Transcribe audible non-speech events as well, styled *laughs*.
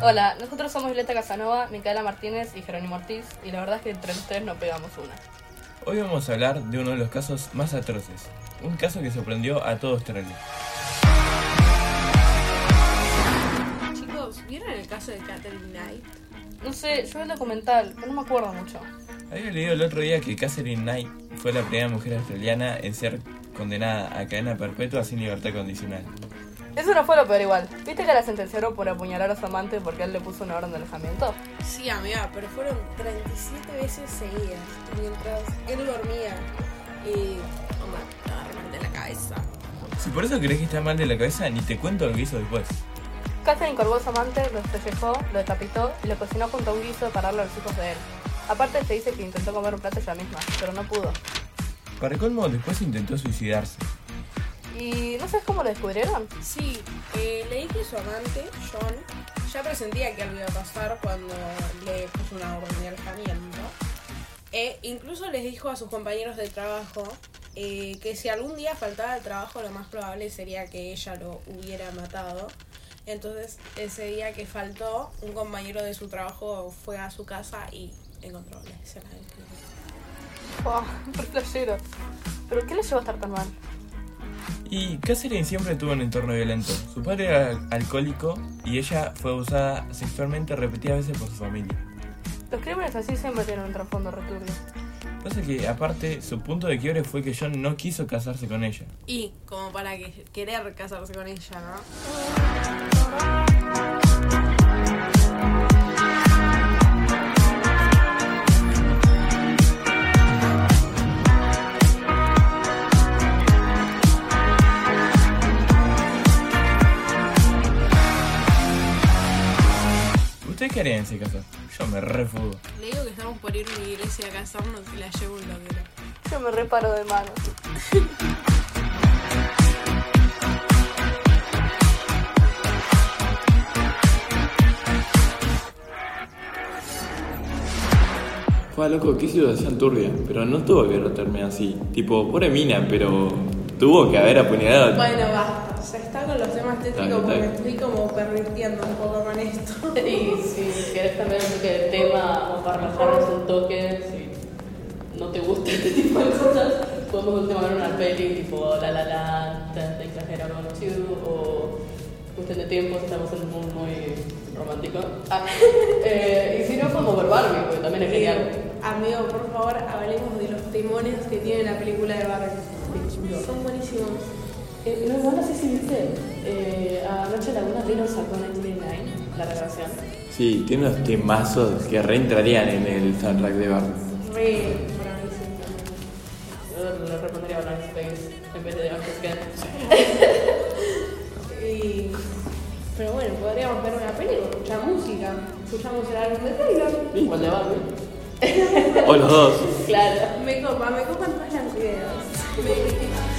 Hola, nosotros somos Violeta Casanova, Micaela Martínez y Jerónimo Ortiz, y la verdad es que entre los tres no pegamos una. Hoy vamos a hablar de uno de los casos más atroces, un caso que sorprendió a todo Australia. Chicos, ¿vieron el caso de Catherine Knight? No sé, yo vi el documental, pero no me acuerdo mucho. Había leído el otro día que Catherine Knight fue la primera mujer australiana en ser condenada a cadena perpetua sin libertad condicional. Eso no fue lo peor igual. ¿Viste que la sentenciaron por apuñalar a su amante porque él le puso una orden de alojamiento? Sí, amiga, pero fueron 37 veces seguidas mientras él dormía y. Hombre, estaba mal de la cabeza. Si por eso crees que está mal de la cabeza, ni te cuento lo que hizo después. Catherine colgó a su amante, lo despellejó, lo decapitó y lo cocinó junto a un guiso para darle a los hijos de él. Aparte se dice que intentó comer un plato ella misma, pero no pudo. Para colmo, después intentó suicidarse. ¿Y no sabes cómo lo descubrieron? Sí, eh, leí que su amante, John, ya presentía que algo iba a pasar cuando le puso una orden de alojamiento. E incluso les dijo a sus compañeros de trabajo eh, que si algún día faltaba el trabajo, lo más probable sería que ella lo hubiera matado. Entonces, ese día que faltó, un compañero de su trabajo fue a su casa y encontró la escena del crimen. ¡Wow! *laughs* ¡Qué flashero! ¿Pero qué le llevó a estar tan mal? Y Catherine siempre tuvo un entorno violento. Su padre era alcohólico y ella fue abusada sexualmente repetidas veces por su familia. Los crímenes así siempre tienen un trasfondo returbio. Pasa que, aparte, su punto de quiebre fue que John no quiso casarse con ella. Y como para que, querer casarse con ella, ¿no? Qué en ese caso? Yo me refugo. Le digo que estamos por ir a una iglesia a casarnos y la llevo un loquero. Yo me reparo de manos. Fue loco, qué situación turbia, pero no tuvo que terminar así. Tipo, pobre mina, pero tuvo que haber apuñalado. Bueno, basta. Se está con los temas tétricos porque estoy como pervirtiendo un poco con esto. Y si querés cambiar un toque de tema o para relajarnos un toque, si no te gusta este *laughs* tipo de cosas, podemos ver una peli tipo La La La, Te exagero con You o Cuestión de tiempo, estamos en un mundo muy romántico. Ah, *laughs* eh, y si no, podemos ver Barbie, porque también es genial. Amigo, por favor, hablemos temones que tiene la película de Barbie. Son buenísimos. Eh, no, igual no sé si viste, eh, anoche Laguna Río sacó 99, la grabación. Sí, tiene unos temazos que reentrarían en el soundtrack de Barbie. Re, para mí sí. Yo le repondría Blank Space en vez de Scan. *laughs* Y- Pero bueno, podríamos ver una película, escuchar música. Escuchamos el álbum de Taylor. Igual de Barbie. O los dos. Claro. Me copa, me copan todas las ideas.